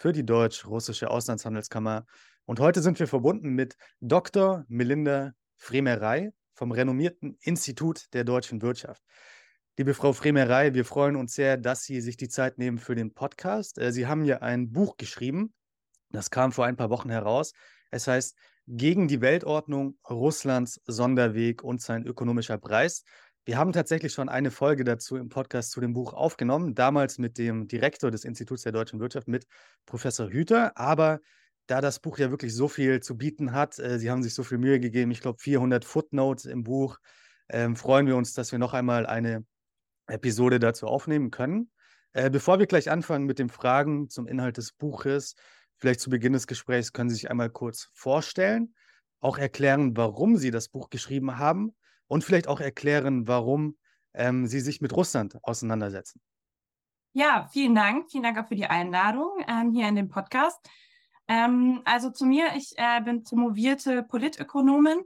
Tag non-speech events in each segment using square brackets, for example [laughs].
für die Deutsch-Russische Auslandshandelskammer und heute sind wir verbunden mit Dr. Melinda Fremerei vom renommierten Institut der deutschen Wirtschaft. Liebe Frau Fremerei, wir freuen uns sehr, dass Sie sich die Zeit nehmen für den Podcast. Äh, Sie haben ja ein Buch geschrieben, das kam vor ein paar Wochen heraus. Es heißt Gegen die Weltordnung, Russlands Sonderweg und sein ökonomischer Preis. Wir haben tatsächlich schon eine Folge dazu im Podcast zu dem Buch aufgenommen, damals mit dem Direktor des Instituts der deutschen Wirtschaft, mit Professor Hüter. Aber da das Buch ja wirklich so viel zu bieten hat, äh, Sie haben sich so viel Mühe gegeben, ich glaube 400 Footnotes im Buch, ähm, freuen wir uns, dass wir noch einmal eine Episode dazu aufnehmen können. Äh, bevor wir gleich anfangen mit den Fragen zum Inhalt des Buches, vielleicht zu Beginn des Gesprächs können Sie sich einmal kurz vorstellen, auch erklären, warum Sie das Buch geschrieben haben und vielleicht auch erklären, warum ähm, Sie sich mit Russland auseinandersetzen. Ja, vielen Dank. Vielen Dank auch für die Einladung ähm, hier in den Podcast. Ähm, also zu mir, ich äh, bin promovierte Politökonomin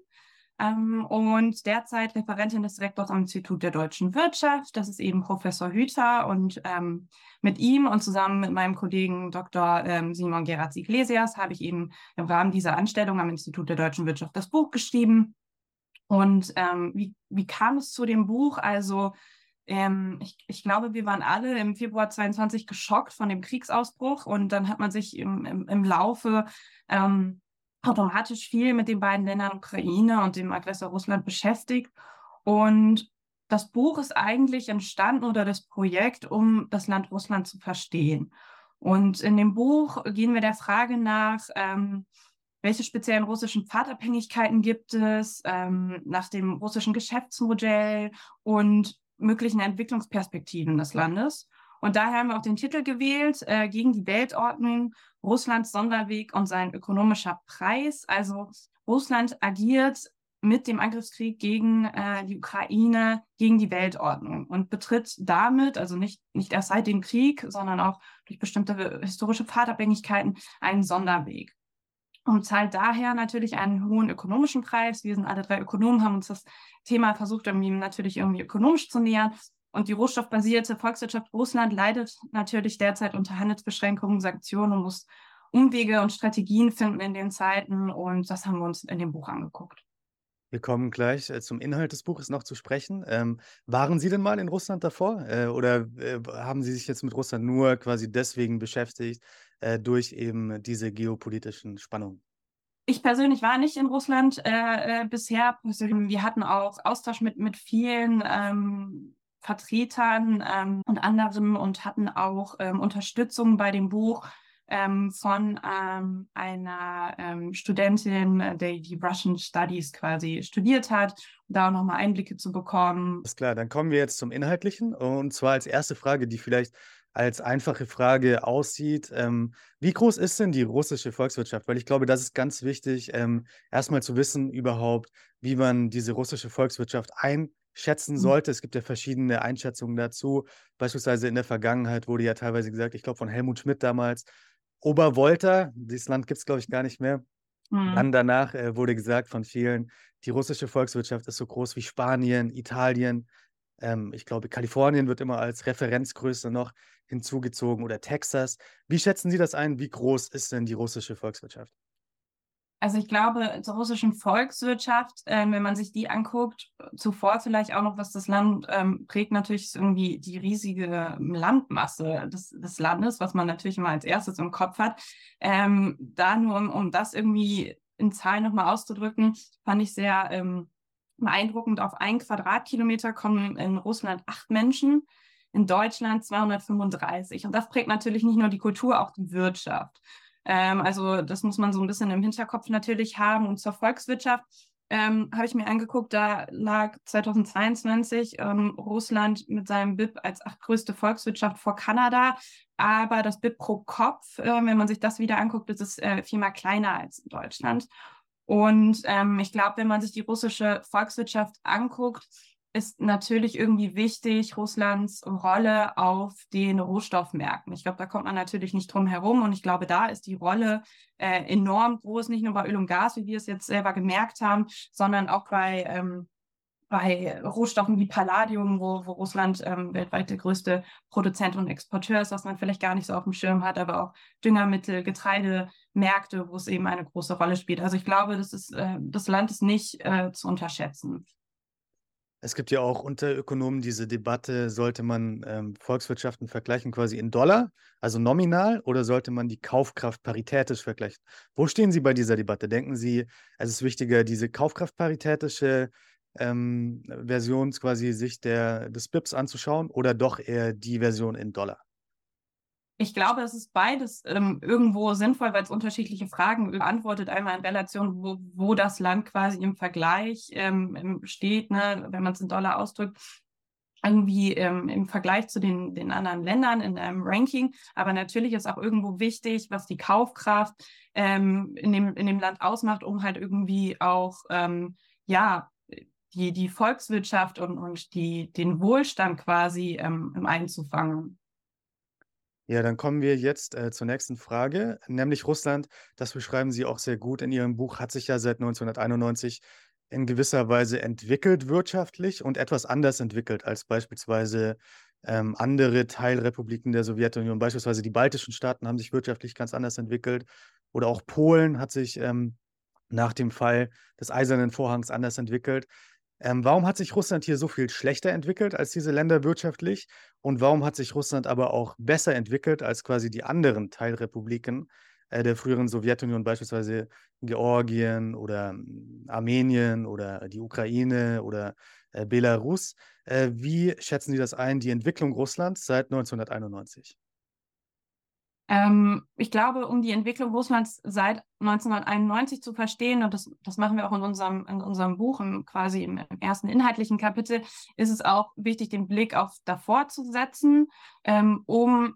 ähm, und derzeit Referentin des Direktors am Institut der deutschen Wirtschaft. Das ist eben Professor Hüter und ähm, mit ihm und zusammen mit meinem Kollegen Dr. Ähm, Simon Geratz Iglesias habe ich eben im Rahmen dieser Anstellung am Institut der deutschen Wirtschaft das Buch geschrieben. Und ähm, wie, wie kam es zu dem Buch? Also ähm, ich, ich, glaube, wir waren alle im Februar 22 geschockt von dem Kriegsausbruch und dann hat man sich im, im, im Laufe ähm, automatisch viel mit den beiden Ländern Ukraine und dem Aggressor Russland beschäftigt. Und das Buch ist eigentlich entstanden oder das Projekt, um das Land Russland zu verstehen. Und in dem Buch gehen wir der Frage nach, ähm, welche speziellen russischen Pfadabhängigkeiten gibt es, ähm, nach dem russischen Geschäftsmodell und möglichen Entwicklungsperspektiven des Landes. Und daher haben wir auch den Titel gewählt, äh, gegen die Weltordnung, Russlands Sonderweg und sein ökonomischer Preis. Also Russland agiert mit dem Angriffskrieg gegen äh, die Ukraine, gegen die Weltordnung und betritt damit, also nicht, nicht erst seit dem Krieg, sondern auch durch bestimmte historische Pfadabhängigkeiten, einen Sonderweg und zahlt daher natürlich einen hohen ökonomischen Preis. Wir sind alle drei Ökonomen, haben uns das Thema versucht, irgendwie natürlich irgendwie ökonomisch zu nähern. Und die rohstoffbasierte Volkswirtschaft Russland leidet natürlich derzeit unter Handelsbeschränkungen, Sanktionen und muss Umwege und Strategien finden in den Zeiten. Und das haben wir uns in dem Buch angeguckt. Wir kommen gleich äh, zum Inhalt des Buches noch zu sprechen. Ähm, waren Sie denn mal in Russland davor? Äh, oder äh, haben Sie sich jetzt mit Russland nur quasi deswegen beschäftigt, äh, durch eben diese geopolitischen Spannungen? Ich persönlich war nicht in Russland äh, äh, bisher. Wir hatten auch Austausch mit, mit vielen ähm, Vertretern ähm, und anderen und hatten auch ähm, Unterstützung bei dem Buch ähm, von ähm, einer ähm, Studentin, die die Russian Studies quasi studiert hat, da auch nochmal Einblicke zu bekommen. Ist klar, dann kommen wir jetzt zum Inhaltlichen. Und zwar als erste Frage, die vielleicht als einfache Frage aussieht. Ähm, wie groß ist denn die russische Volkswirtschaft? Weil ich glaube, das ist ganz wichtig, ähm, erstmal zu wissen überhaupt, wie man diese russische Volkswirtschaft einschätzen mhm. sollte. Es gibt ja verschiedene Einschätzungen dazu. Beispielsweise in der Vergangenheit wurde ja teilweise gesagt, ich glaube von Helmut Schmidt damals, Obervolta, dieses Land gibt es, glaube ich, gar nicht mehr. Mhm. Dann danach äh, wurde gesagt von vielen, die russische Volkswirtschaft ist so groß wie Spanien, Italien. Ähm, ich glaube, Kalifornien wird immer als Referenzgröße noch hinzugezogen oder Texas. Wie schätzen Sie das ein? Wie groß ist denn die russische Volkswirtschaft? Also ich glaube, zur russischen Volkswirtschaft, äh, wenn man sich die anguckt, zuvor vielleicht auch noch, was das Land ähm, prägt, natürlich irgendwie die riesige Landmasse des, des, Landes, was man natürlich immer als erstes im Kopf hat. Ähm, da nur, um, um, das irgendwie in Zahlen nochmal auszudrücken, fand ich sehr ähm, beeindruckend. Auf einen Quadratkilometer kommen in Russland acht Menschen, in Deutschland 235. Und das prägt natürlich nicht nur die Kultur, auch die Wirtschaft. Ähm, also das muss man so ein bisschen im Hinterkopf natürlich haben. Und zur Volkswirtschaft ähm, habe ich mir angeguckt, da lag 2022 ähm, Russland mit seinem BIP als achtgrößte Volkswirtschaft vor Kanada. Aber das BIP pro Kopf, äh, wenn man sich das wieder anguckt, ist es äh, viermal kleiner als in Deutschland. Und ähm, ich glaube, wenn man sich die russische Volkswirtschaft anguckt, ist natürlich irgendwie wichtig Russlands Rolle auf den Rohstoffmärkten. Ich glaube, da kommt man natürlich nicht drum herum. Und ich glaube, da ist die Rolle äh, enorm groß, nicht nur bei Öl und Gas, wie wir es jetzt selber gemerkt haben, sondern auch bei, ähm, bei Rohstoffen wie Palladium, wo, wo Russland ähm, weltweit der größte Produzent und Exporteur ist, was man vielleicht gar nicht so auf dem Schirm hat, aber auch Düngermittel, Getreidemärkte, wo es eben eine große Rolle spielt. Also ich glaube, das, ist, äh, das Land ist nicht äh, zu unterschätzen. Es gibt ja auch unter Ökonomen diese Debatte, sollte man ähm, Volkswirtschaften vergleichen quasi in Dollar, also nominal, oder sollte man die Kaufkraft paritätisch vergleichen? Wo stehen Sie bei dieser Debatte? Denken Sie, es ist wichtiger, diese Kaufkraftparitätische ähm, Version quasi sich der, des BIPs anzuschauen oder doch eher die Version in Dollar? Ich glaube, es ist beides ähm, irgendwo sinnvoll, weil es unterschiedliche Fragen beantwortet. Einmal in Relation, wo, wo das Land quasi im Vergleich ähm, steht, ne, wenn man es in Dollar ausdrückt, irgendwie ähm, im Vergleich zu den, den anderen Ländern in einem Ranking. Aber natürlich ist auch irgendwo wichtig, was die Kaufkraft ähm, in, dem, in dem Land ausmacht, um halt irgendwie auch, ähm, ja, die, die Volkswirtschaft und, und die, den Wohlstand quasi ähm, einzufangen. Ja, dann kommen wir jetzt äh, zur nächsten Frage, nämlich Russland. Das beschreiben Sie auch sehr gut in Ihrem Buch, hat sich ja seit 1991 in gewisser Weise entwickelt wirtschaftlich und etwas anders entwickelt als beispielsweise ähm, andere Teilrepubliken der Sowjetunion. Beispielsweise die baltischen Staaten haben sich wirtschaftlich ganz anders entwickelt oder auch Polen hat sich ähm, nach dem Fall des Eisernen Vorhangs anders entwickelt. Ähm, warum hat sich Russland hier so viel schlechter entwickelt als diese Länder wirtschaftlich? Und warum hat sich Russland aber auch besser entwickelt als quasi die anderen Teilrepubliken äh, der früheren Sowjetunion, beispielsweise Georgien oder ähm, Armenien oder die Ukraine oder äh, Belarus? Äh, wie schätzen Sie das ein, die Entwicklung Russlands seit 1991? Ähm, ich glaube, um die Entwicklung Russlands seit 1991 zu verstehen, und das, das machen wir auch in unserem, in unserem Buch, im, quasi im, im, ersten inhaltlichen Kapitel, ist es auch wichtig, den Blick auf davor zu setzen, ähm, um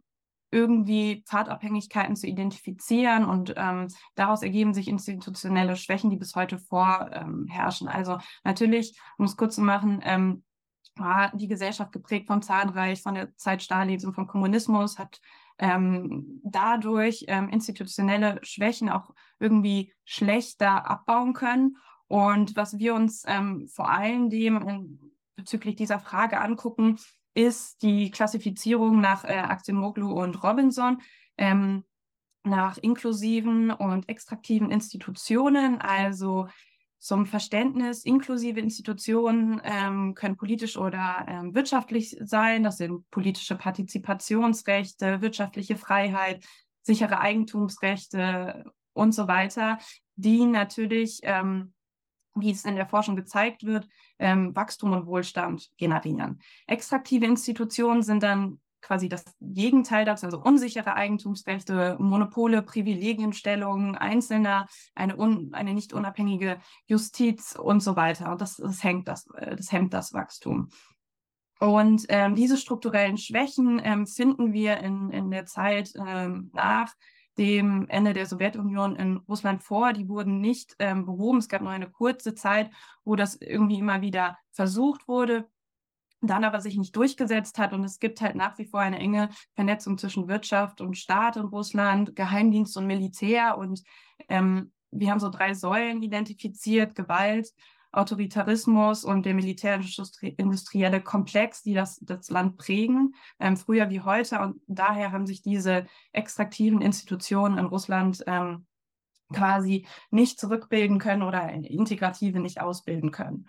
irgendwie Pfadabhängigkeiten zu identifizieren und ähm, daraus ergeben sich institutionelle Schwächen, die bis heute vorherrschen. also natürlich, um es kurz zu machen, ähm, war die Gesellschaft geprägt vom Zahnreich, von der Zeit Stalins und vom Kommunismus, hat ähm, dadurch ähm, institutionelle Schwächen auch irgendwie schlechter abbauen können. Und was wir uns ähm, vor allen Dingen bezüglich dieser Frage angucken, ist die Klassifizierung nach äh, Aktienmoglu und Robinson ähm, nach inklusiven und extraktiven Institutionen, also zum Verständnis, inklusive Institutionen ähm, können politisch oder ähm, wirtschaftlich sein. Das sind politische Partizipationsrechte, wirtschaftliche Freiheit, sichere Eigentumsrechte und so weiter, die natürlich, ähm, wie es in der Forschung gezeigt wird, ähm, Wachstum und Wohlstand generieren. Extraktive Institutionen sind dann quasi das Gegenteil dazu, also unsichere Eigentumsrechte, Monopole, Privilegienstellungen Einzelner, eine, un, eine nicht unabhängige Justiz und so weiter. Und das, das, hängt das, äh, das hemmt das Wachstum. Und ähm, diese strukturellen Schwächen ähm, finden wir in, in der Zeit ähm, nach dem Ende der Sowjetunion in Russland vor. Die wurden nicht ähm, behoben. Es gab nur eine kurze Zeit, wo das irgendwie immer wieder versucht wurde dann aber sich nicht durchgesetzt hat. Und es gibt halt nach wie vor eine enge Vernetzung zwischen Wirtschaft und Staat in Russland, Geheimdienst und Militär. Und ähm, wir haben so drei Säulen identifiziert, Gewalt, Autoritarismus und der militärisch-industrielle Komplex, die das, das Land prägen, ähm, früher wie heute. Und daher haben sich diese extraktiven Institutionen in Russland ähm, quasi nicht zurückbilden können oder integrative nicht ausbilden können.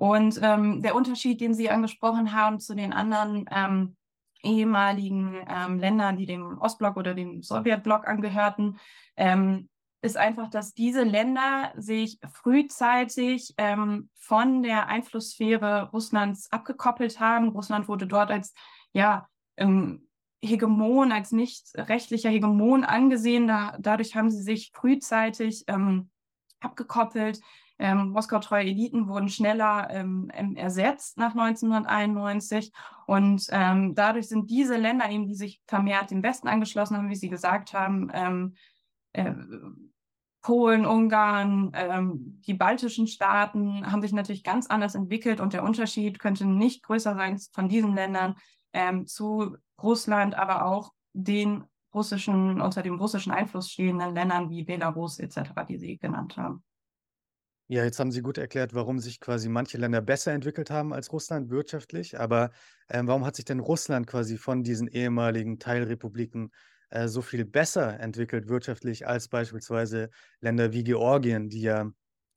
Und ähm, der Unterschied, den Sie angesprochen haben zu den anderen ähm, ehemaligen ähm, Ländern, die dem Ostblock oder dem Sowjetblock angehörten, ähm, ist einfach, dass diese Länder sich frühzeitig ähm, von der Einflusssphäre Russlands abgekoppelt haben. Russland wurde dort als ja ähm, Hegemon, als nicht rechtlicher Hegemon angesehen. Da, dadurch haben sie sich frühzeitig abgekoppelt ähm, Moskau-treue Eliten wurden schneller ähm, ersetzt nach 1991. Und ähm, dadurch sind diese Länder eben, die sich vermehrt dem Westen angeschlossen haben, wie Sie gesagt haben, ähm, äh, Polen, Ungarn, ähm, die baltischen Staaten haben sich natürlich ganz anders entwickelt und der Unterschied könnte nicht größer sein von diesen Ländern ähm, zu Russland, aber auch den russischen, unter dem russischen Einfluss stehenden Ländern wie Belarus etc., die Sie genannt haben. Ja, jetzt haben Sie gut erklärt, warum sich quasi manche Länder besser entwickelt haben als Russland wirtschaftlich. Aber ähm, warum hat sich denn Russland quasi von diesen ehemaligen Teilrepubliken äh, so viel besser entwickelt wirtschaftlich als beispielsweise Länder wie Georgien, die ja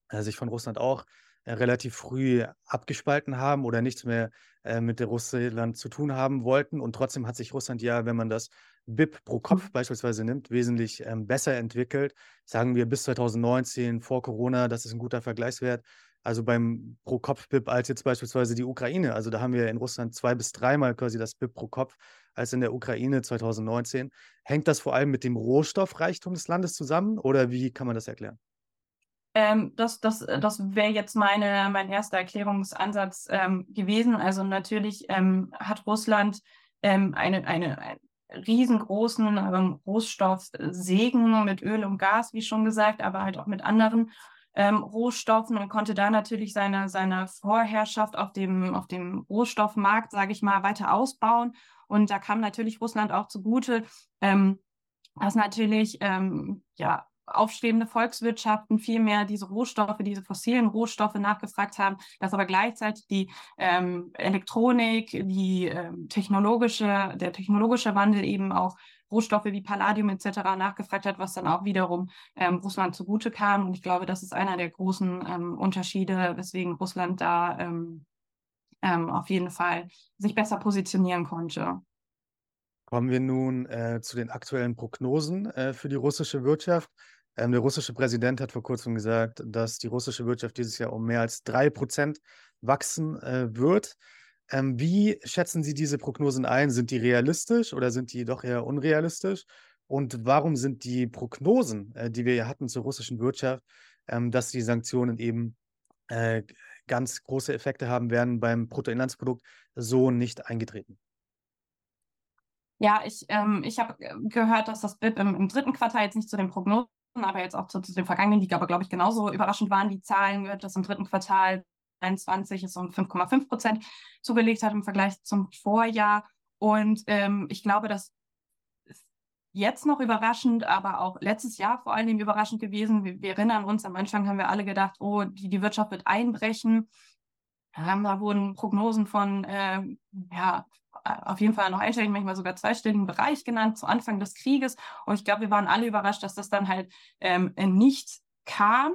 äh, sich von Russland auch äh, relativ früh abgespalten haben oder nichts mehr äh, mit Russland zu tun haben wollten. Und trotzdem hat sich Russland ja, wenn man das BIP pro Kopf mhm. beispielsweise nimmt, wesentlich ähm, besser entwickelt. Sagen wir bis 2019 vor Corona, das ist ein guter Vergleichswert. Also beim pro Kopf BIP als jetzt beispielsweise die Ukraine. Also da haben wir in Russland zwei bis dreimal quasi das BIP pro Kopf als in der Ukraine 2019. Hängt das vor allem mit dem Rohstoffreichtum des Landes zusammen oder wie kann man das erklären? Ähm, das das, das wäre jetzt meine, mein erster Erklärungsansatz ähm, gewesen. Also natürlich ähm, hat Russland ähm, eine, eine, riesengroßen ähm, Rohstoffsegen mit Öl und Gas, wie schon gesagt, aber halt auch mit anderen ähm, Rohstoffen und konnte da natürlich seine, seine Vorherrschaft auf dem, auf dem Rohstoffmarkt, sage ich mal, weiter ausbauen. Und da kam natürlich Russland auch zugute, ähm, dass natürlich ähm, ja, aufstrebende Volkswirtschaften viel mehr diese Rohstoffe, diese fossilen Rohstoffe nachgefragt haben, dass aber gleichzeitig die ähm, Elektronik, die ähm, technologische, der technologische Wandel eben auch Rohstoffe wie Palladium etc. nachgefragt hat, was dann auch wiederum ähm, Russland zugute kam. Und ich glaube, das ist einer der großen ähm, Unterschiede, weswegen Russland da ähm, ähm, auf jeden Fall sich besser positionieren konnte. Kommen wir nun äh, zu den aktuellen Prognosen äh, für die russische Wirtschaft. Ähm, der russische Präsident hat vor kurzem gesagt, dass die russische Wirtschaft dieses Jahr um mehr als drei Prozent wachsen äh, wird. Ähm, wie schätzen Sie diese Prognosen ein? Sind die realistisch oder sind die doch eher unrealistisch? Und warum sind die Prognosen, äh, die wir ja hatten zur russischen Wirtschaft, ähm, dass die Sanktionen eben äh, ganz große Effekte haben werden beim Bruttoinlandsprodukt, so nicht eingetreten? Ja, ich, ähm, ich habe gehört, dass das BIP im, im, dritten Quartal jetzt nicht zu den Prognosen, aber jetzt auch zu, zu den vergangenen, die aber, glaube ich, genauso überraschend waren, die Zahlen gehört, dass im dritten Quartal 2021 es um 5,5 Prozent zugelegt hat im Vergleich zum Vorjahr. Und ähm, ich glaube, das ist jetzt noch überraschend, aber auch letztes Jahr vor allem überraschend gewesen. Wir, wir erinnern uns, am Anfang haben wir alle gedacht, oh, die, die Wirtschaft wird einbrechen. Da wurden Prognosen von, äh, ja, auf jeden Fall noch einstelligen, manchmal sogar zweistelligen Bereich genannt zu Anfang des Krieges. Und ich glaube, wir waren alle überrascht, dass das dann halt ähm, nicht kam.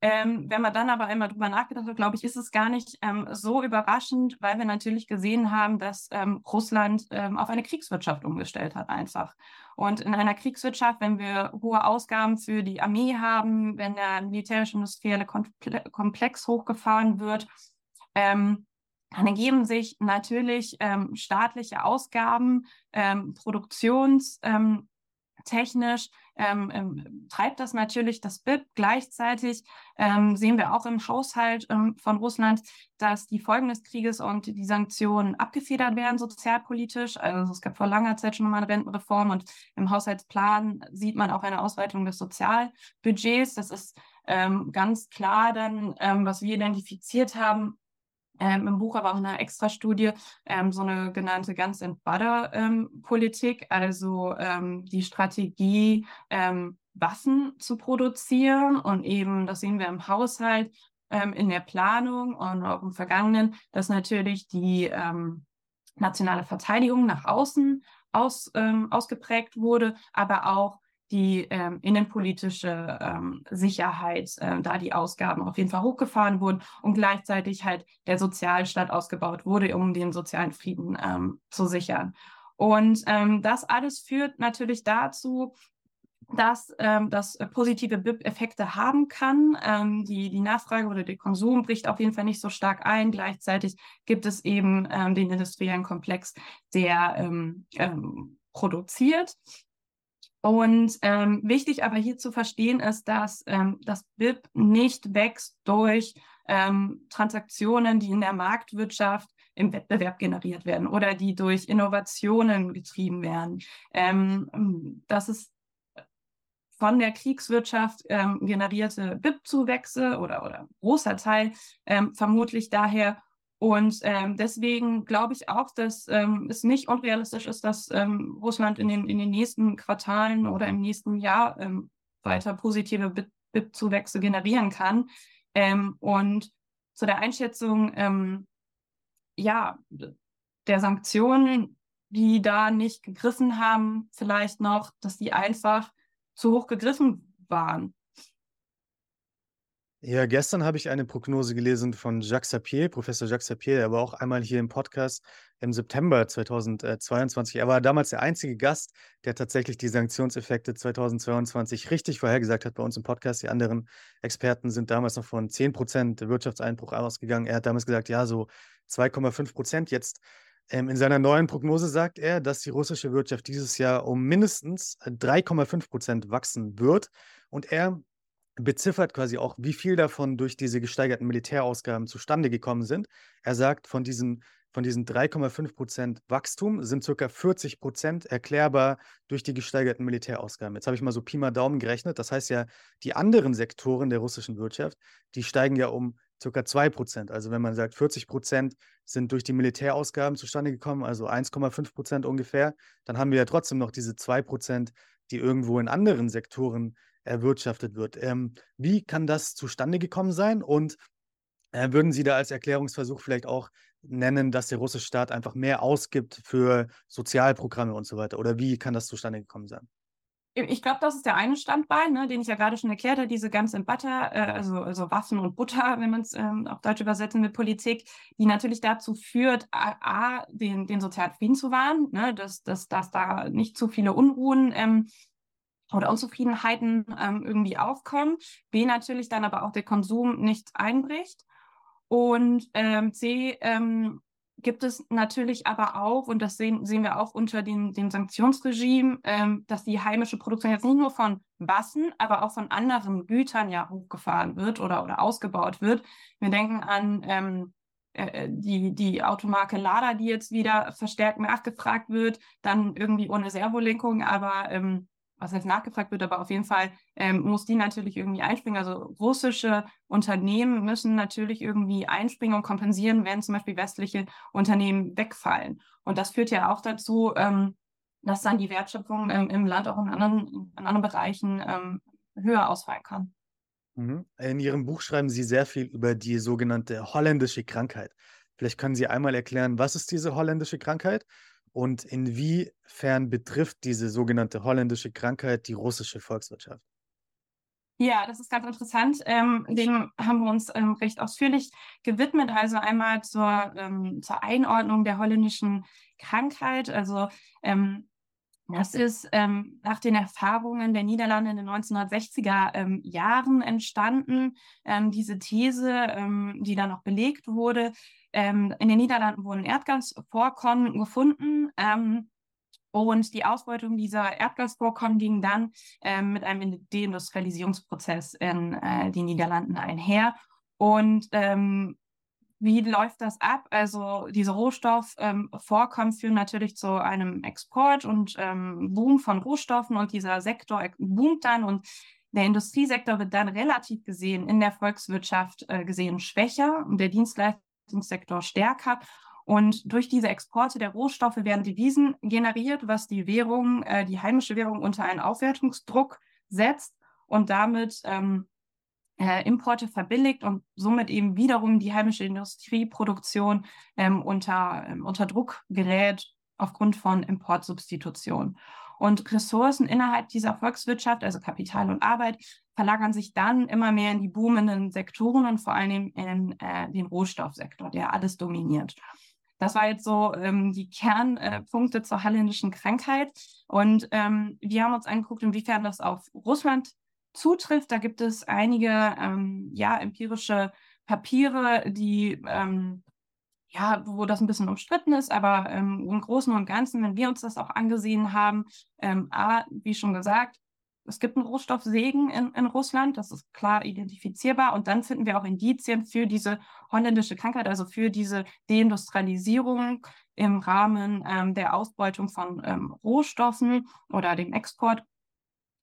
Ähm, wenn man dann aber einmal drüber nachgedacht hat, glaube ich, ist es gar nicht ähm, so überraschend, weil wir natürlich gesehen haben, dass ähm, Russland ähm, auf eine Kriegswirtschaft umgestellt hat einfach. Und in einer Kriegswirtschaft, wenn wir hohe Ausgaben für die Armee haben, wenn der militärisch-industrielle Komplex hochgefahren wird, ähm, dann ergeben sich natürlich ähm, staatliche Ausgaben, ähm, produktions, ähm, ähm, ähm, treibt das natürlich das BIP. Gleichzeitig sehen wir auch im Haushalt von Russland, dass die Folgen des Krieges und die Sanktionen abgefedert werden sozialpolitisch. Also es gab vor langer Zeit schon mal eine Rentenreform und im Haushaltsplan sieht man auch eine Ausweitung des Sozialbudgets. Das ist ganz klar dann, was wir identifiziert haben, ähm, im Buch, aber auch in einer Extra-Studie, ähm, so eine genannte Guns and Butter ähm, also ähm, die Strategie, ähm, Waffen zu produzieren und eben, das sehen wir im Haushalt, ähm, in der Planung und auch im Vergangenen, dass natürlich die nationale Verteidigung nach außen aus, ausgeprägt wurde, aber auch die ähm, innenpolitische ähm, Sicherheit, äh, da die Ausgaben auf jeden Fall hochgefahren wurden und gleichzeitig halt der Sozialstaat ausgebaut wurde, um den sozialen Frieden ähm, zu sichern. Und ähm, das alles führt natürlich dazu, dass ähm, das positive BIP-Effekte haben kann. Ähm, die, die Nachfrage oder der Konsum bricht auf jeden Fall nicht so stark ein. Gleichzeitig gibt es eben den industriellen Komplex, der produziert. Und ähm, wichtig aber hier zu verstehen ist, dass ähm, das BIP nicht wächst durch ähm, Transaktionen, die in der Marktwirtschaft im Wettbewerb generiert werden oder die durch Innovationen getrieben werden. Ähm, das ist von der Kriegswirtschaft ähm, generierte BIP-Zuwächse oder, oder großer Teil ähm, vermutlich daher. Und ähm, deswegen glaube ich auch, dass ähm, es nicht unrealistisch ist, dass ähm, Russland in den, in den nächsten Quartalen oder im nächsten Jahr ähm, weiter positive BIP-Zuwächse generieren kann. und zu der Einschätzung, ja, der Sanktionen, die da nicht gegriffen haben, vielleicht noch, dass die einfach zu hoch gegriffen waren. Ja, gestern habe ich eine Prognose gelesen von Jacques Sapir, Professor Jacques Sapir, der war auch einmal hier im Podcast im September 2022. Er war damals der einzige Gast, der tatsächlich die Sanktionseffekte 2022 richtig vorhergesagt hat bei uns im Podcast. Die anderen Experten sind damals noch von 10% Wirtschaftseinbruch ausgegangen. Er hat damals gesagt, ja, so 2,5 Prozent. Jetzt ähm, in seiner neuen Prognose sagt er, dass die russische Wirtschaft dieses Jahr um mindestens 3,5 Prozent wachsen wird. Und er beziffert quasi auch, wie viel davon durch diese gesteigerten Militärausgaben zustande gekommen sind. Er sagt, von diesen, von diesen 3,5 Prozent Wachstum sind ca. 40 Prozent erklärbar durch die gesteigerten Militärausgaben. Jetzt habe ich mal so Pi mal Daumen gerechnet. Das heißt ja, die anderen Sektoren der russischen Wirtschaft, die steigen ja um ca. 2 Prozent. Also wenn man sagt, 40 Prozent sind durch die Militärausgaben zustande gekommen, also 1,5 Prozent ungefähr, dann haben wir ja trotzdem noch diese 2 Prozent, die irgendwo in anderen Sektoren erwirtschaftet wird. Ähm, wie kann das zustande gekommen sein? Und äh, würden Sie da als Erklärungsversuch vielleicht auch nennen, dass der russische Staat einfach mehr ausgibt für Sozialprogramme und so weiter? Oder wie kann das zustande gekommen sein? Ich glaube, das ist der eine Standbein, ne, den ich ja gerade schon erklärt habe, diese ganze Butter, äh, also, also Waffen und Butter, wenn man es ähm, auf Deutsch übersetzen mit Politik, die natürlich dazu führt, A, A den, den sozialen Frieden zu wahren, ne, dass, dass, dass da nicht zu viele Unruhen ähm, oder Unzufriedenheiten ähm, irgendwie aufkommen. B natürlich dann aber auch der Konsum nicht einbricht. Und ähm, C ähm, gibt es natürlich aber auch, und das sehen, sehen wir auch unter dem, dem Sanktionsregime, ähm, dass die heimische Produktion jetzt nicht nur von Waffen, aber auch von anderen Gütern ja hochgefahren wird oder, oder ausgebaut wird. Wir denken an ähm, äh, äh die, die Automarke Lada, die jetzt wieder verstärkt nachgefragt wird, dann irgendwie ohne Servolenkung, aber ähm, was jetzt nachgefragt wird, aber auf jeden Fall ähm, muss die natürlich irgendwie einspringen. Also russische Unternehmen müssen natürlich irgendwie einspringen und kompensieren, wenn zum Beispiel westliche Unternehmen wegfallen. Und das führt ja auch dazu, ähm, dass dann die Wertschöpfung ähm, im Land auch in anderen, in anderen Bereichen ähm, höher ausfallen kann. Mhm. In Ihrem Buch schreiben Sie sehr viel über die sogenannte holländische Krankheit. Vielleicht können Sie einmal erklären, was ist diese holländische Krankheit und inwiefern betrifft diese sogenannte holländische Krankheit die russische Volkswirtschaft? Ja, das ist ganz interessant. Ähm, dem haben wir uns ähm, recht ausführlich gewidmet. Also einmal zur, ähm, zur Einordnung der holländischen Krankheit. Also ähm, das ist ähm, nach den Erfahrungen der Niederlande in den 1960er ähm, Jahren entstanden. diese These, die dann noch belegt wurde, ähm, in den Niederlanden wurden Erdgasvorkommen gefunden. Ähm, und die Ausbeutung dieser Erdgasvorkommen ging dann ähm, mit einem Deindustrialisierungsprozess in äh, den Niederlanden einher. Und ähm, wie läuft das ab? Also diese Rohstoffvorkommen führen natürlich zu einem Export und ähm, Boom von Rohstoffen und dieser Sektor boomt dann und der Industriesektor wird dann relativ gesehen in der Volkswirtschaft äh, gesehen schwächer und der Dienstleister Dienstleistungssektor stärker. Und durch diese Exporte der Rohstoffe werden Devisen generiert, was die Währung, äh, die heimische Währung unter einen Aufwertungsdruck setzt und damit ähm, äh, Importe verbilligt und somit eben wiederum die heimische Industrieproduktion ähm, unter, ähm, unter Druck gerät aufgrund von Importsubstitution. Und Ressourcen innerhalb dieser Volkswirtschaft, also Kapital und Arbeit, verlagern sich dann immer mehr in die boomenden Sektoren und vor allem in äh, den Rohstoffsektor, der alles dominiert. Das war jetzt so ähm, die Kernpunkte äh, zur holländischen Krankheit. Und ähm, wir haben uns angeguckt, inwiefern das auf Russland zutrifft. Da gibt es einige ähm, ja, empirische Papiere, die ähm, ja, wo das ein bisschen umstritten ist, aber ähm, im Großen und Ganzen, wenn wir uns das auch angesehen haben, ähm, A, wie schon gesagt, es gibt einen Rohstoffsegen in, in Russland, das ist klar identifizierbar. Und dann finden wir auch Indizien für diese holländische Krankheit, also für diese Deindustrialisierung im Rahmen ähm, der Ausbeutung von ähm, Rohstoffen oder dem Export.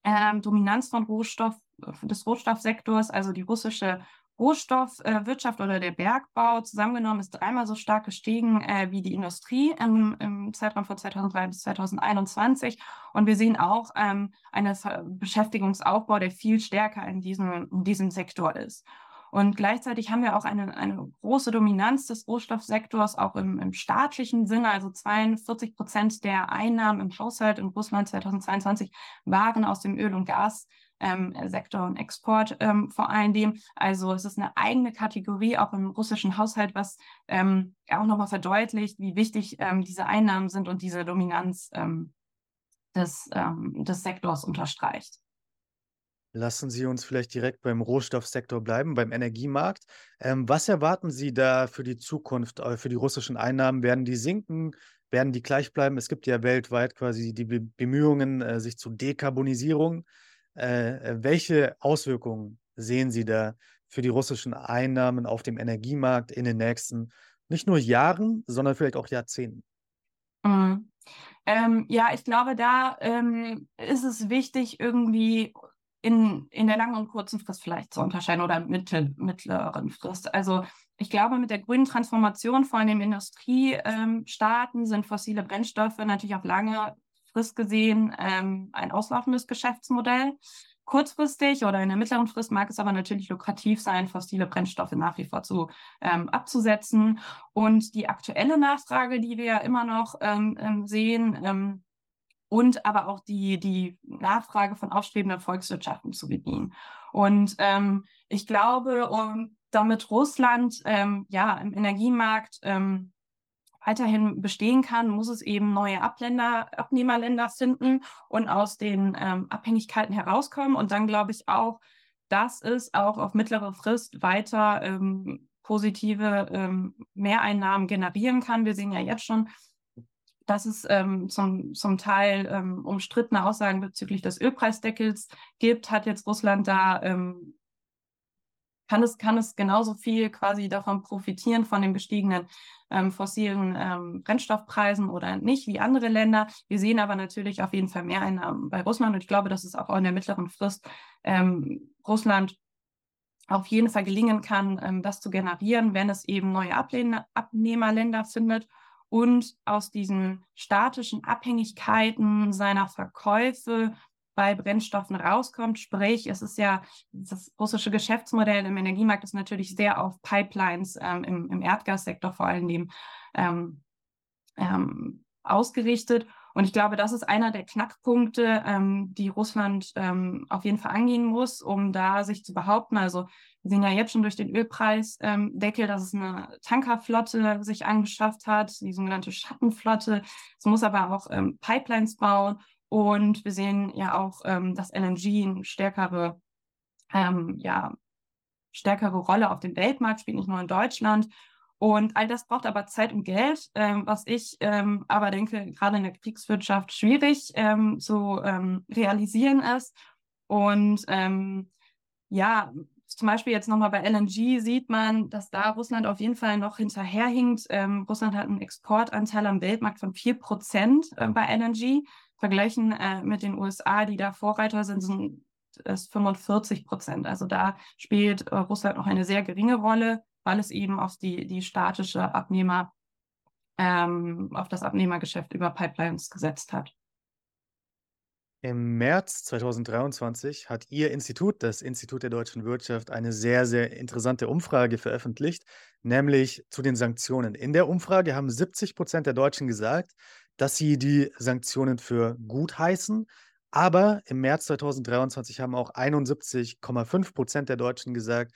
Ähm, Dominanz von Rohstoff, des Rohstoffsektors, also die russische Rohstoffwirtschaft äh, oder der Bergbau zusammengenommen ist dreimal so stark gestiegen äh, wie die Industrie im, im, Zeitraum von 2003 bis 2021. Und wir sehen auch ähm, einen Beschäftigungsaufbau, der viel stärker in diesem, in diesem Sektor ist. Und gleichzeitig haben wir auch eine, eine große Dominanz des Rohstoffsektors, auch im, im staatlichen Sinne. Also 42 Prozent der Einnahmen im Haushalt in Russland 2022 waren aus dem Öl- und Gas ähm, Sektor und Export ähm, vor allen Dingen. Also es ist eine eigene Kategorie auch im russischen Haushalt, was ähm, auch nochmal verdeutlicht, wie wichtig ähm, diese Einnahmen sind und diese Dominanz ähm, des, ähm, des Sektors unterstreicht. Lassen Sie uns vielleicht direkt beim Rohstoffsektor bleiben, beim Energiemarkt. Was erwarten Sie da für die Zukunft, äh, für die russischen Einnahmen? Werden die sinken? Werden die gleich bleiben? Es gibt ja weltweit quasi die Bemühungen, äh, sich zur Dekarbonisierung äh, welche Auswirkungen sehen Sie da für die russischen Einnahmen auf dem Energiemarkt in den nächsten nicht nur Jahren, sondern vielleicht auch Jahrzehnten? Mhm. Ähm, ja, ich glaube, da ähm, ist es wichtig, irgendwie in, in der langen und kurzen Frist vielleicht zu unterscheiden oder mittel, mittleren Frist. Also ich glaube, mit der grünen Transformation vor allem Industriestaaten ähm, sind fossile Brennstoffe natürlich auf lange Frist gesehen ähm, ein auslaufendes Geschäftsmodell. Kurzfristig oder in der mittleren Frist mag es aber natürlich lukrativ sein, fossile Brennstoffe nach wie vor zu ähm, abzusetzen. Und die aktuelle Nachfrage, die wir ja immer noch ähm, ähm sehen, ähm, und aber auch die, die Nachfrage von aufstrebenden Volkswirtschaften zu bedienen. Und ähm, ich glaube, um, damit Russland ja im Energiemarkt ähm, weiterhin bestehen kann, muss es eben neue Abländer, Abnehmerländer finden und aus den ähm, Abhängigkeiten herauskommen. Und dann glaube ich auch, dass es auch auf mittlere Frist weiter ähm, positive ähm, Mehreinnahmen generieren kann. Wir sehen ja jetzt schon, dass es ähm, zum, zum Teil ähm, umstrittene Aussagen bezüglich des Ölpreisdeckels gibt, hat jetzt Russland da ähm, kann es, kann es genauso viel quasi davon profitieren, von den gestiegenen ähm, fossilen ähm, Brennstoffpreisen oder nicht, wie andere Länder. Wir sehen aber natürlich auf jeden Fall mehr Einnahmen bei Russland und ich glaube, dass es auch in der mittleren Frist ähm, Russland auf jeden Fall gelingen kann, ähm, das zu generieren, wenn es eben neue Ablehner, Abnehmerländer findet und aus diesen statischen Abhängigkeiten seiner Verkäufe bei Brennstoffen rauskommt. Sprich, es ist ja das russische Geschäftsmodell im Energiemarkt ist natürlich sehr auf Pipelines ähm, im, im, Erdgassektor vor allem ähm, ähm, ausgerichtet. Und ich glaube, das ist einer der Knackpunkte, ähm, die Russland ähm, auf jeden Fall angehen muss, um da sich zu behaupten. Also wir sehen ja jetzt schon durch den Ölpreisdeckel, ähm, dass es eine Tankerflotte sich angeschafft hat, die sogenannte Schattenflotte. Es muss aber auch Pipelines bauen und wir sehen ja auch, ähm, dass LNG eine stärkere, ähm, ja, stärkere Rolle auf dem Weltmarkt spielt, nicht nur in Deutschland. Und all das braucht aber Zeit und Geld, ähm, was ich ähm, aber denke, gerade in der Kriegswirtschaft schwierig ähm, zu ähm, realisieren ist. Und ja, zum Beispiel jetzt nochmal bei LNG sieht man, dass da Russland auf jeden Fall noch hinterherhinkt. Ähm, Russland hat einen Exportanteil am Weltmarkt von 4% äh, bei LNG vergleichen äh, mit den USA, die da Vorreiter sind, sind es 45 Prozent. Also da spielt äh, Russland noch eine sehr geringe Rolle, weil es eben auf die, die statische Abnehmer, ähm, auf das Abnehmergeschäft über Pipelines gesetzt hat. Im März 2023 hat Ihr Institut, das Institut der deutschen Wirtschaft, eine sehr, sehr interessante Umfrage veröffentlicht, nämlich zu den Sanktionen. In der Umfrage haben 70 Prozent der Deutschen gesagt, dass sie die Sanktionen für gut heißen. Aber im März 2023 haben auch 71,5 Prozent der Deutschen gesagt,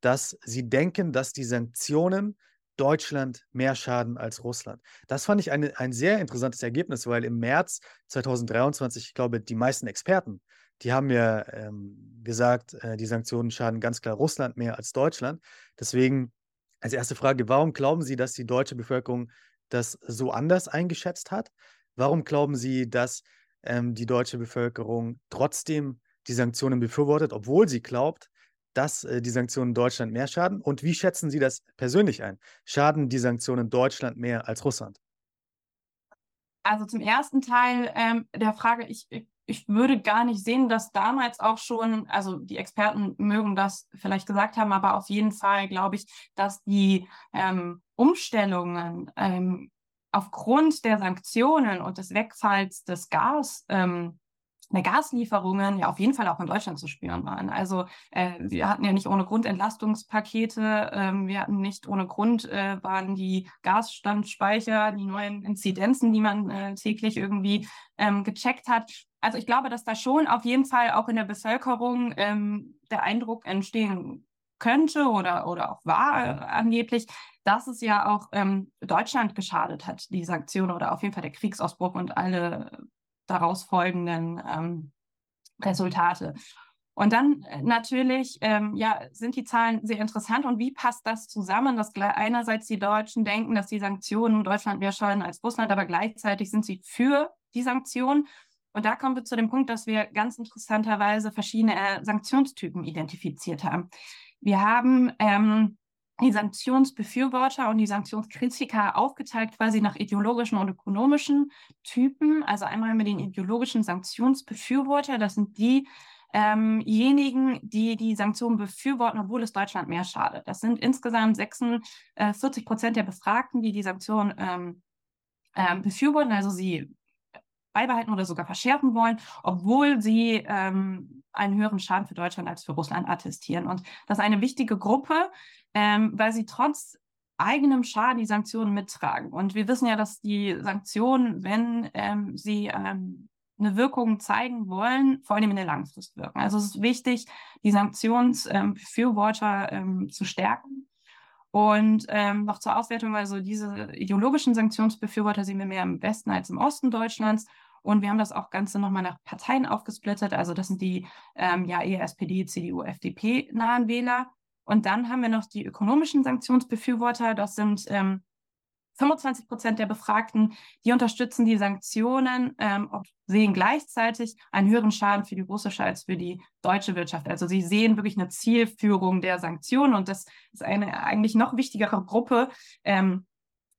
dass sie denken, dass die Sanktionen Deutschland mehr schaden als Russland. Das fand ich eine, ein sehr interessantes Ergebnis, weil im März 2023, ich glaube, die meisten Experten, die haben ja ähm, gesagt, äh, die Sanktionen schaden ganz klar Russland mehr als Deutschland. Deswegen als erste Frage, warum glauben Sie, dass die deutsche Bevölkerung das so anders eingeschätzt hat? Warum glauben Sie, dass ähm, die deutsche Bevölkerung trotzdem die Sanktionen befürwortet, obwohl sie glaubt, dass äh, die Sanktionen Deutschland mehr schaden? Und wie schätzen Sie das persönlich ein? Schaden die Sanktionen Deutschland mehr als Russland? Also zum ersten Teil ähm, der Frage, ich, ich würde gar nicht sehen, dass damals auch schon, also die Experten mögen das vielleicht gesagt haben, aber auf jeden Fall glaube ich, dass die ähm, Umstellungen ähm, aufgrund der Sanktionen und des Wegfalls des Gas ähm, Gaslieferungen ja auf jeden Fall auch in Deutschland zu spüren waren. Also äh, wir hatten ja nicht ohne Grund Entlastungspakete, ähm, wir hatten nicht ohne Grund äh, waren die Gasstandspeicher, die neuen Inzidenzen, die man äh, täglich irgendwie ähm, gecheckt hat. Also ich glaube, dass da schon auf jeden Fall auch in der Bevölkerung ähm, der Eindruck entstehen könnte oder, oder auch war äh, angeblich, dass es ja auch ähm, Deutschland geschadet hat, die Sanktionen oder auf jeden Fall der Kriegsausbruch und alle daraus folgenden ähm, Resultate. Und dann äh, natürlich, ähm, ja, sind die Zahlen sehr interessant. Und wie passt das zusammen, dass einerseits die Deutschen denken, dass die Sanktionen Deutschland mehr schaden als Russland, aber gleichzeitig sind sie für die Sanktionen. Und da kommen wir zu dem Punkt, dass wir ganz interessanterweise verschiedene äh, Sanktionstypen identifiziert haben. Wir haben ähm, die Sanktionsbefürworter und die Sanktionskritiker aufgeteilt quasi nach ideologischen und ökonomischen Typen. Also einmal haben wir den ideologischen Sanktionsbefürworter, das sind diejenigen, die die Sanktionen befürworten, obwohl es Deutschland mehr schadet. Das sind insgesamt 46 Prozent der Befragten, die die Sanktionen ähm, äh, befürworten, also sie beibehalten oder sogar verschärfen wollen, obwohl sie ähm, einen höheren Schaden für Deutschland als für Russland attestieren. Und das ist eine wichtige Gruppe, ähm, weil sie trotz eigenem Schaden die Sanktionen mittragen. Und wir wissen ja, dass die Sanktionen, wenn ähm, sie ähm, eine Wirkung zeigen wollen, vor allem in der Langfrist wirken. Also es ist wichtig, die Sanktionsbefürworter ähm, zu stärken. Und ähm, noch zur Auswertung, also diese ideologischen Sanktionsbefürworter sehen wir mehr im Westen als im Osten Deutschlands. Und wir haben das auch Ganze nochmal nach Parteien aufgesplittet. Also das sind die ähm, ja eher SPD, CDU, FDP nahen Wähler. Und dann haben wir noch die ökonomischen Sanktionsbefürworter. Das sind ähm, 25 Prozent der Befragten, die unterstützen die Sanktionen ähm, und sehen gleichzeitig einen höheren Schaden für die russische als für die deutsche Wirtschaft. Also sie sehen wirklich eine Zielführung der Sanktionen und das ist eine eigentlich noch wichtigere Gruppe ähm,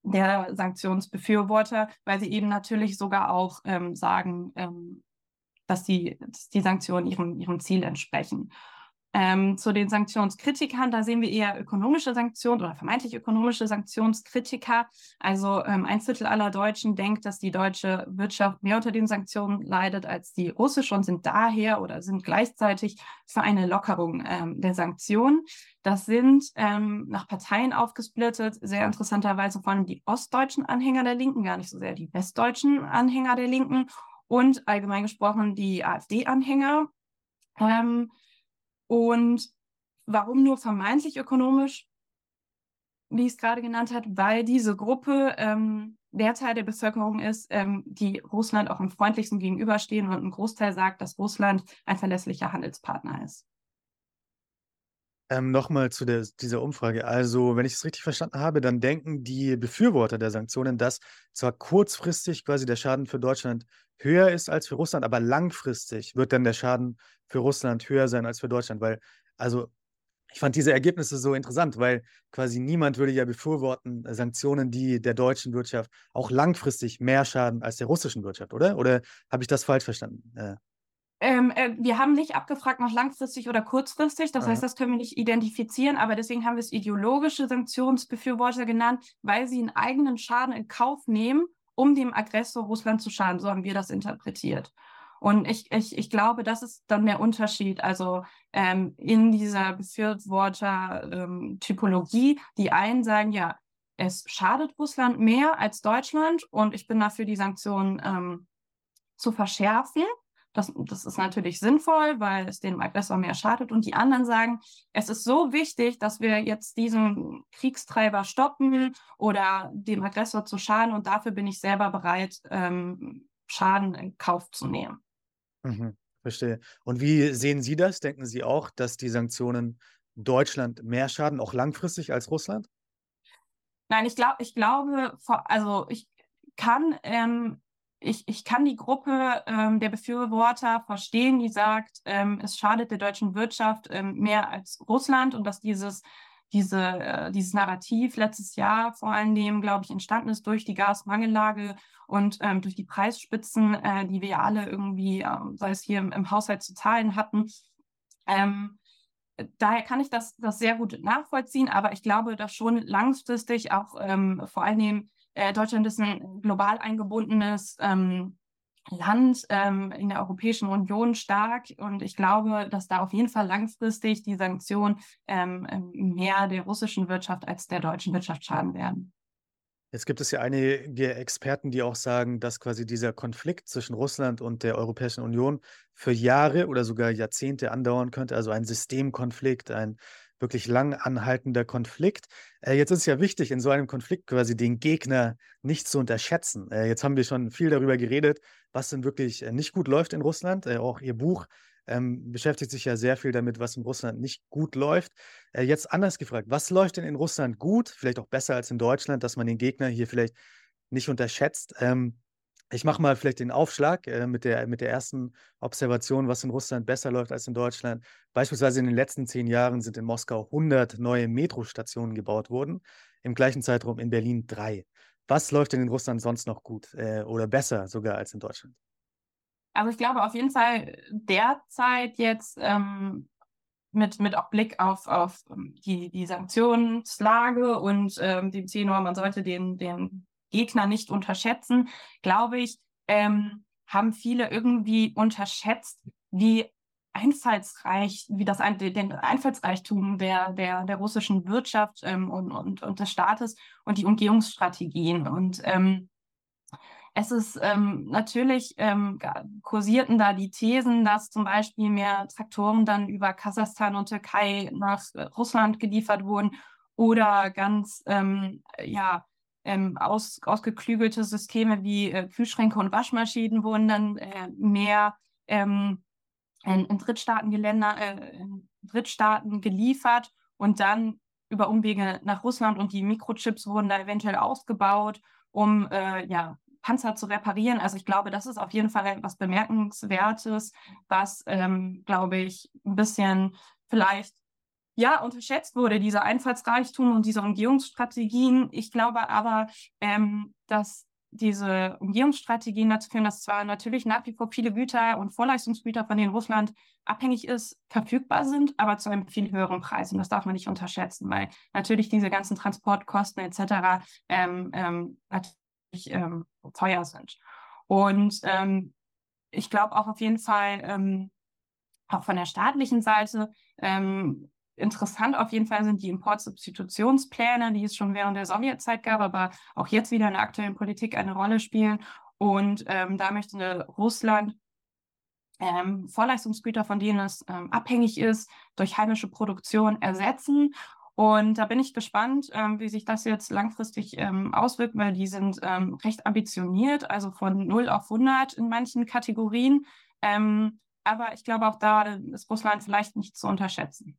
der Sanktionsbefürworter, weil sie eben natürlich sogar auch ähm, sagen, ähm, dass, die, dass die Sanktionen ihrem, ihrem Ziel entsprechen. Ähm, zu den Sanktionskritikern, da sehen wir eher ökonomische Sanktionen oder vermeintlich ökonomische Sanktionskritiker. Also ähm, ein Viertel aller Deutschen denkt, dass die deutsche Wirtschaft mehr unter den Sanktionen leidet als die russische und sind daher oder sind gleichzeitig für eine Lockerung ähm, der Sanktionen. Das sind ähm, nach Parteien aufgesplittet, sehr interessanterweise vor allem die ostdeutschen Anhänger der Linken, gar nicht so sehr die westdeutschen Anhänger der Linken und allgemein gesprochen die AfD-Anhänger. Ähm, und warum nur vermeintlich ökonomisch, wie ich es gerade genannt habe? Weil diese Gruppe ähm, der Teil der Bevölkerung ist, ähm, die Russland auch am freundlichsten gegenüberstehen und ein Großteil sagt, dass Russland ein verlässlicher Handelspartner ist. Ähm, Nochmal zu der, dieser Umfrage. Also, wenn ich es richtig verstanden habe, dann denken die Befürworter der Sanktionen, dass zwar kurzfristig quasi der Schaden für Deutschland höher ist als für Russland, aber langfristig wird dann der Schaden für Russland höher sein als für Deutschland, weil, also ich fand diese Ergebnisse so interessant, weil quasi niemand würde ja befürworten äh, Sanktionen, die der deutschen Wirtschaft auch langfristig mehr schaden als der russischen Wirtschaft, oder? Oder habe ich das falsch verstanden? Äh. Ähm, äh, wir haben nicht abgefragt nach langfristig oder kurzfristig, das Aha. heißt, das können wir nicht identifizieren, aber deswegen haben wir es ideologische Sanktionsbefürworter genannt, weil sie einen eigenen Schaden in Kauf nehmen, um dem Aggressor Russland zu schaden. So haben wir das interpretiert. Und ich, ich, ich glaube, das ist dann der Unterschied. Also ähm, in dieser Befürworter-Typologie, ähm, die einen sagen, ja, es schadet Russland mehr als Deutschland und ich bin dafür, die Sanktionen ähm, zu verschärfen. Das, das ist natürlich sinnvoll, weil es dem Aggressor mehr schadet. Und die anderen sagen, es ist so wichtig, dass wir jetzt diesen Kriegstreiber stoppen oder dem Aggressor zu schaden. Und dafür bin ich selber bereit, ähm, Schaden in Kauf zu nehmen. Mhm, verstehe. Und wie sehen Sie das? Denken Sie auch, dass die Sanktionen Deutschland mehr schaden, auch langfristig als Russland? Nein, ich glaube, ich glaube, also ich kann, ähm, ich, ich kann die Gruppe ähm, der Befürworter verstehen, die sagt, ähm, es schadet der deutschen Wirtschaft ähm, mehr als Russland und dass dieses diese, äh, dieses Narrativ letztes Jahr vor allen Dingen, glaube ich, entstanden ist durch die Gasmangellage und ähm, durch die Preisspitzen, äh, die wir alle irgendwie, äh, sei es hier im, im, Haushalt zu zahlen hatten. Ähm, daher kann ich das, das sehr gut nachvollziehen, aber ich glaube, dass schon langfristig auch ähm, vor allen Dingen äh, Deutschland ist ein global eingebundenes ähm, Land ähm, in der Europäischen Union stark und ich glaube, dass da auf jeden Fall langfristig die Sanktionen ähm, mehr der russischen Wirtschaft als der deutschen Wirtschaft schaden werden. Jetzt gibt es ja einige Experten, die auch sagen, dass quasi dieser Konflikt zwischen Russland und der Europäischen Union für Jahre oder sogar Jahrzehnte andauern könnte, also ein Systemkonflikt, ein wirklich lang anhaltender Konflikt. Äh, jetzt ist es ja wichtig, in so einem Konflikt quasi den Gegner nicht zu unterschätzen. Äh, jetzt haben wir schon viel darüber geredet, was denn wirklich äh, nicht gut läuft in Russland. Äh, auch Ihr Buch ähm, beschäftigt sich ja sehr viel damit, was in Russland nicht gut läuft. Äh, jetzt anders gefragt, was läuft denn in Russland gut, vielleicht auch besser als in Deutschland, dass man den Gegner hier vielleicht nicht unterschätzt? Ähm, ich mache mal vielleicht den Aufschlag äh, mit, der, mit der ersten Observation, was in Russland besser läuft als in Deutschland. Beispielsweise in den letzten zehn Jahren sind in Moskau 100 neue Metrostationen gebaut worden, im gleichen Zeitraum in Berlin drei. Was läuft denn in Russland sonst noch gut äh, oder besser sogar als in Deutschland? Also ich glaube auf jeden Fall derzeit jetzt ähm, mit, mit Blick auf, auf ähm, die, die Sanktionslage und ähm, dem Tenor, man sollte den, den Gegner nicht unterschätzen, glaube ich, ähm, haben viele irgendwie unterschätzt, wie einfallsreich, wie das den Einfallsreichtum der, der, der russischen Wirtschaft ähm, und, und, und des Staates und die Umgehungsstrategien. Und ähm, es ist ähm, natürlich ähm, kursierten da die Thesen, dass zum Beispiel mehr Traktoren dann über Kasachstan und Türkei nach Russland geliefert wurden oder ganz ähm, ja ähm, aus, ausgeklügelte Systeme wie äh, Kühlschränke und Waschmaschinen wurden dann äh, mehr ähm, in, in Drittstaatengeländer, äh, in Drittstaaten geliefert und dann über Umwege nach Russland und die Mikrochips wurden da eventuell ausgebaut, um äh, ja, Panzer zu reparieren. Also ich glaube, das ist auf jeden Fall etwas Bemerkenswertes, was, ähm, glaube ich, ein bisschen vielleicht ja, unterschätzt wurde, dieser Einfallsreichtum und diese Umgehungsstrategien. Ich glaube aber, ähm, dass diese Umgehungsstrategien dazu führen, dass zwar natürlich nach wie vor viele Güter und Vorleistungsgüter, von denen Russland abhängig ist, verfügbar sind, aber zu einem viel höheren Preis. Und das darf man nicht unterschätzen, weil natürlich diese ganzen Transportkosten etc. Ähm, ähm, natürlich ähm, teuer sind. Und ähm, ich glaube auch auf jeden Fall, ähm, auch von der staatlichen Seite, ähm, Interessant auf jeden Fall sind die Importsubstitutionspläne, die es schon während der Sowjetzeit gab, aber auch jetzt wieder in der aktuellen Politik eine Rolle spielen. Und ähm, da möchte Russland ähm, Vorleistungsgüter, von denen es ähm, abhängig ist, durch heimische Produktion ersetzen. Und da bin ich gespannt, ähm, wie sich das jetzt langfristig ähm, auswirkt, weil die sind ähm, recht ambitioniert, also von 0 auf 100 in manchen Kategorien. Ähm, aber ich glaube, auch da ist Russland vielleicht nicht zu unterschätzen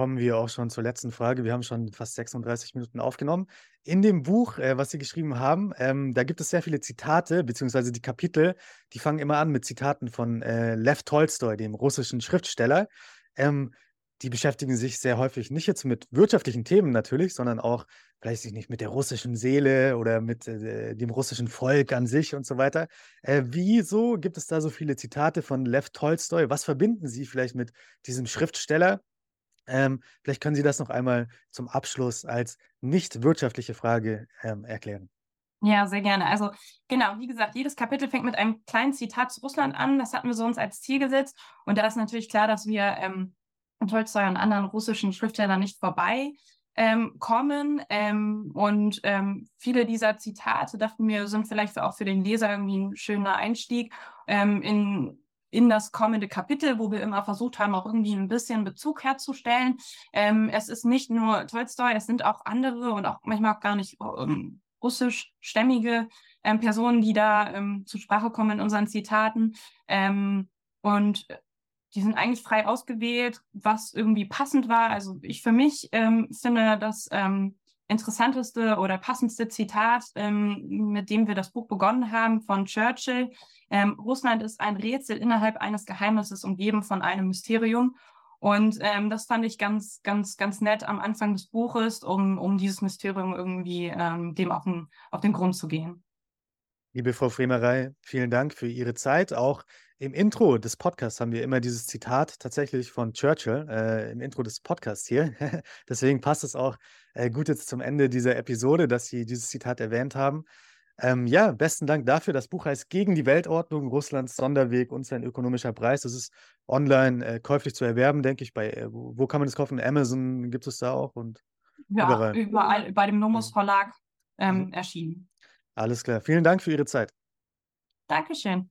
kommen wir auch schon zur letzten Frage. Wir haben schon fast 36 Minuten aufgenommen. In dem Buch, äh, was Sie geschrieben haben, ähm, da gibt es sehr viele Zitate, beziehungsweise die Kapitel, die fangen immer an mit Zitaten von äh, Lev Tolstoi, dem russischen Schriftsteller. Ähm, die beschäftigen sich sehr häufig nicht jetzt mit wirtschaftlichen Themen natürlich, sondern auch vielleicht nicht mit der russischen Seele oder mit äh, dem russischen Volk an sich und so weiter. Äh, wieso gibt es da so viele Zitate von Lev Tolstoi? Was verbinden Sie vielleicht mit diesem Schriftsteller? Ähm, vielleicht können Sie das noch einmal zum Abschluss als nicht wirtschaftliche Frage ähm, erklären. Ja, sehr gerne. Also genau, wie gesagt, jedes Kapitel fängt mit einem kleinen Zitat zu Russland an. Das hatten wir so uns als Ziel gesetzt. Und da ist natürlich klar, dass wir ähm, an Tolstoi und anderen russischen Schriftstellern nicht vorbei ähm, kommen. Ähm, und ähm, viele dieser Zitate, dachten wir, sind vielleicht auch für den Leser irgendwie ein schöner Einstieg ähm, in in das kommende Kapitel, wo wir immer versucht haben, auch irgendwie ein bisschen Bezug herzustellen. Ähm, es ist nicht nur Tolstoi, es sind auch andere und auch manchmal auch gar nicht ähm, russischstämmige ähm, Personen, die da ähm, zur Sprache kommen in unseren Zitaten. Ähm, und die sind eigentlich frei ausgewählt, was irgendwie passend war. Also ich für mich ähm, finde, dass interessanteste oder passendste Zitat, ähm, mit dem wir das Buch begonnen haben, von Churchill. Ähm, Russland ist ein Rätsel innerhalb eines Geheimnisses umgeben von einem Mysterium. Und ähm, das fand ich ganz, ganz, ganz nett am Anfang des Buches, um, um dieses Mysterium irgendwie ähm, dem auf den, auf den Grund zu gehen. Liebe Frau Fremerei, vielen Dank für Ihre Zeit. Auch im Intro des Podcasts haben wir immer dieses Zitat tatsächlich von Churchill äh, im Intro des Podcasts hier. [laughs] Deswegen passt es auch äh, gut jetzt zum Ende dieser Episode, dass Sie dieses Zitat erwähnt haben. Ähm, ja, besten Dank dafür. Das Buch heißt Gegen die Weltordnung, Russlands Sonderweg und sein ökonomischer Preis. Das ist online äh, käuflich zu erwerben, denke ich. Bei, äh, wo, wo, kann man das kaufen? Amazon gibt es da auch und ja, überall, überall bei dem Nomos Verlag ähm, mhm. erschienen. Alles klar. Vielen Dank für Ihre Zeit. Dankeschön.